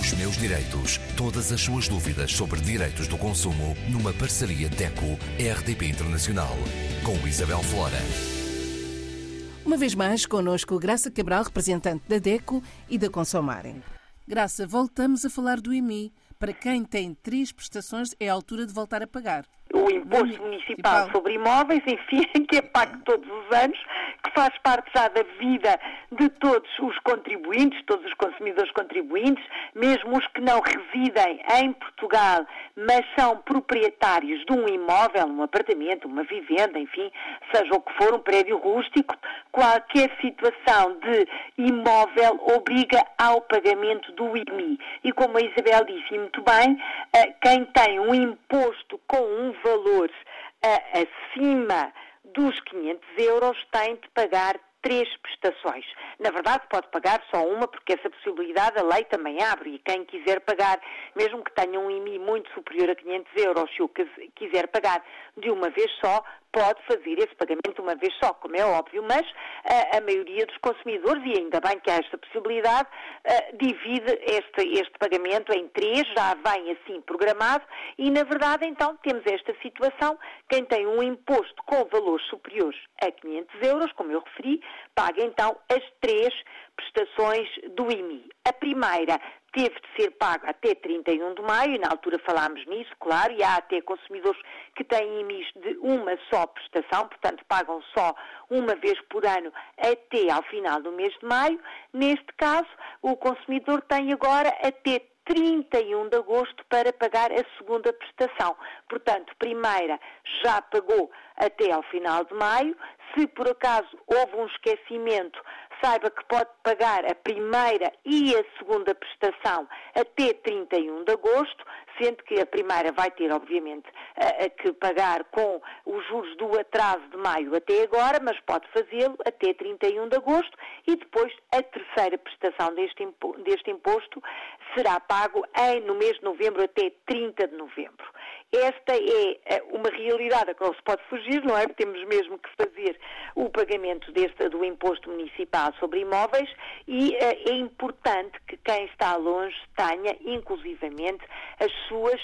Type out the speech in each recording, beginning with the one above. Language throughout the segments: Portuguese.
Os meus direitos. Todas as suas dúvidas sobre direitos do consumo numa parceria DECO-RDP Internacional. Com Isabel Flora. Uma vez mais, connosco Graça Cabral, representante da DECO e da Consomarem. Graça, voltamos a falar do IMI. Para quem tem três prestações, é a altura de voltar a pagar o imposto municipal sobre imóveis, enfim, que é pago todos os anos, que faz parte já da vida de todos os contribuintes, todos os consumidores contribuintes, mesmo os que não residem em Portugal, mas são proprietários de um imóvel, um apartamento, uma vivenda, enfim, seja o que for, um prédio rústico, qualquer situação de imóvel obriga ao pagamento do IMI. E como a Isabel disse muito bem, eh, quem tem um imposto com um valor uh, acima dos 500 euros tem de pagar três prestações. Na verdade, pode pagar só uma, porque essa possibilidade a lei também abre. E quem quiser pagar, mesmo que tenha um IMI muito superior a 500 euros, se o quiser pagar de uma vez só, pode fazer esse pagamento uma vez só, como é óbvio, mas a, a maioria dos consumidores, e ainda bem que há esta possibilidade, divide este, este pagamento em três, já vem assim programado, e na verdade então temos esta situação, quem tem um imposto com valores superiores a 500 euros, como eu referi, paga então as três prestações do IMI. A primeira teve de ser paga até 31 de maio, e na altura falámos nisso, claro, e há até consumidores que têm IMIs de uma só prestação, portanto pagam só uma vez por ano até ao final do mês de maio. Neste caso, o consumidor tem agora até 31 de agosto para pagar a segunda prestação. Portanto, primeira já pagou até ao final de maio. Se por acaso houve um esquecimento, saiba que pode pagar a primeira e a segunda prestação até 31 de agosto, sendo que a primeira vai ter, obviamente, a, a que pagar com os juros do atraso de maio até agora, mas pode fazê-lo até 31 de agosto e depois a terceira prestação deste, deste imposto será pago em, no mês de novembro até 30 de novembro. Esta é, é uma realidade a qual se pode fugir, não é? Temos mesmo que fazer pagamento deste, do imposto municipal sobre imóveis e uh, é importante que quem está longe tenha, inclusivamente, as suas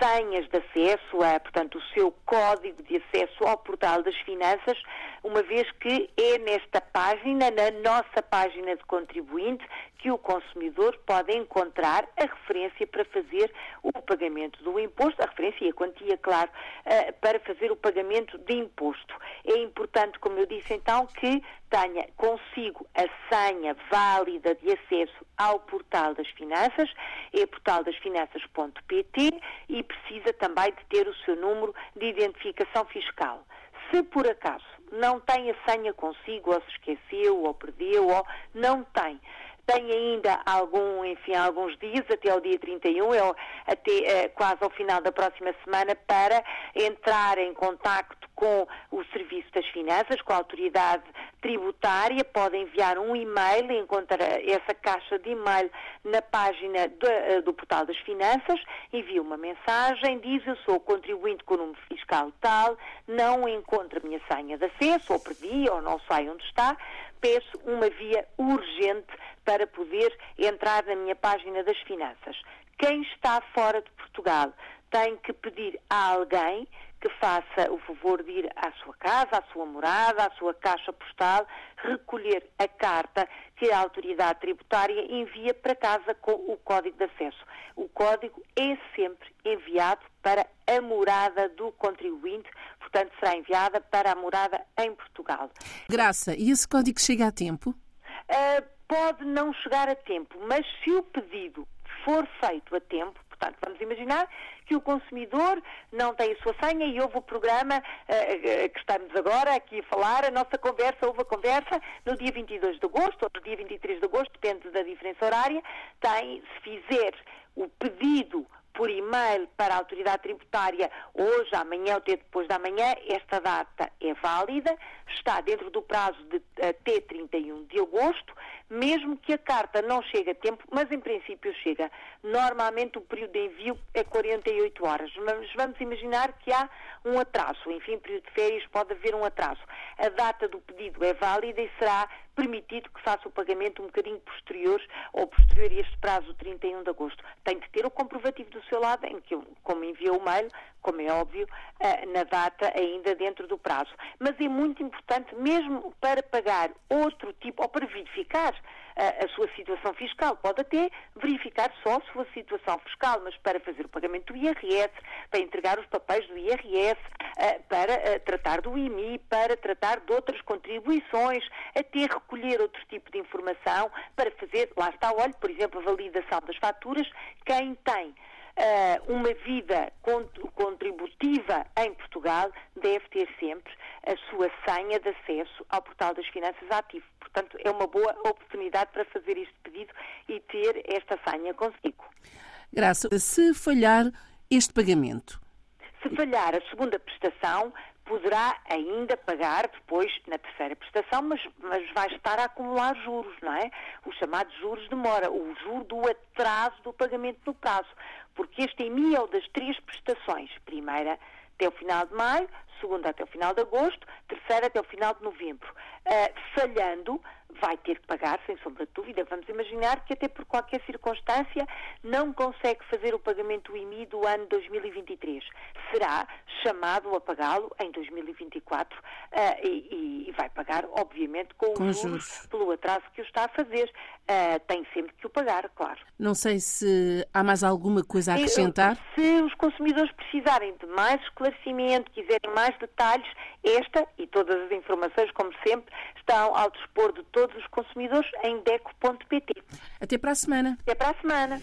senhas de acesso, a, portanto, o seu código de acesso ao portal das finanças, uma vez que é nesta página, na nossa página de contribuinte, que o consumidor pode encontrar a referência para fazer o pagamento do imposto, a referência e a quantia, claro, eh, para fazer o pagamento de imposto. É importante, como eu disse então, que tenha consigo a senha válida de acesso ao portal das finanças, é portaldasfinanças.pt e precisa também de ter o seu número de identificação fiscal. Se por acaso não tem a senha consigo, ou se esqueceu, ou perdeu, ou não tem, tem ainda algum, enfim, alguns dias, até ao dia 31, é, até é, quase ao final da próxima semana, para entrar em contacto com o Serviço das Finanças, com a autoridade tributária, pode enviar um e-mail, encontra essa caixa de e-mail na página do, eh, do Portal das Finanças, envia uma mensagem, diz eu sou contribuinte com o número fiscal tal, não encontro a minha senha de acesso, ou perdi, ou não sei onde está, peço uma via urgente para poder entrar na minha página das finanças. Quem está fora de Portugal tem que pedir a alguém que faça o favor de ir à sua casa, à sua morada, à sua caixa postal, recolher a carta que a autoridade tributária envia para casa com o código de acesso. O código é sempre enviado para a morada do contribuinte, portanto será enviada para a morada em Portugal. Graça, e esse código chega a tempo? Uh, pode não chegar a tempo, mas se o pedido for feito a tempo, portanto, vamos imaginar que o consumidor não tem a sua senha e houve o programa uh, que estamos agora aqui a falar, a nossa conversa, houve a conversa no dia 22 de agosto ou no dia 23 de agosto, depende da diferença horária, tem, se fizer o pedido por e-mail para a autoridade tributária hoje, amanhã ou até depois da manhã, esta data é válida, está dentro do prazo de até 31 de agosto, mesmo que a carta não chegue a tempo, mas em princípio chega. Normalmente o período de envio é 48 horas, mas vamos imaginar que há um atraso, enfim, período de férias pode haver um atraso. A data do pedido é válida e será permitido que faça o pagamento um bocadinho posterior ou posterior a este prazo, 31 de agosto. Tem de ter o comprovativo do seu lado, em que, como enviou o mail, como é óbvio, eh, na data ainda dentro do prazo. Mas é muito importante, mesmo para pagar outro tipo, ou para verificar a, a, sua situação fiscal. Pode até verificar só a sua situação fiscal, mas para fazer o pagamento do IRS, para entregar os papéis do IRS, para tratar do IMI, para tratar de outras contribuições, até recolher outro tipo de informação, para fazer, lá está, olha, por exemplo, a validação das faturas, quem tem uh, uma vida contributiva em Portugal deve ter sempre a sua senha de acesso ao portal das finanças ativo. Portanto, é uma boa oportunidade para fazer este pedido e ter esta senha consigo. Graça, se falhar este pagamento? Se falhar a segunda prestação, poderá ainda pagar depois na terceira prestação, mas, mas vai estar a acumular juros, não é? Os chamados juros de mora, o juro do atraso do pagamento no prazo, porque este EMI é o das três prestações. Primeira até o final de maio, segunda até o final de agosto, terceira até o final de novembro. Uh, falhando, vai ter que pagar, sem sombra de dúvida. Vamos imaginar que até por qualquer circunstância não consegue fazer o pagamento do IMI do ano 2023. Será chamado a pagá-lo em 2024 uh, e, e, vai pagar, obviamente, com, com os juros, juros, pelo atraso que o está a fazer. Uh, tem sempre que o pagar, claro. Não sei se há mais alguma coisa a acrescentar. Se os consumidores precisarem de mais esclarecimento, quiserem mais detalhes, esta e todas as informações, como sempre, estão ao dispor de todos os consumidores em deco.pt. Até para a semana. Até para a semana.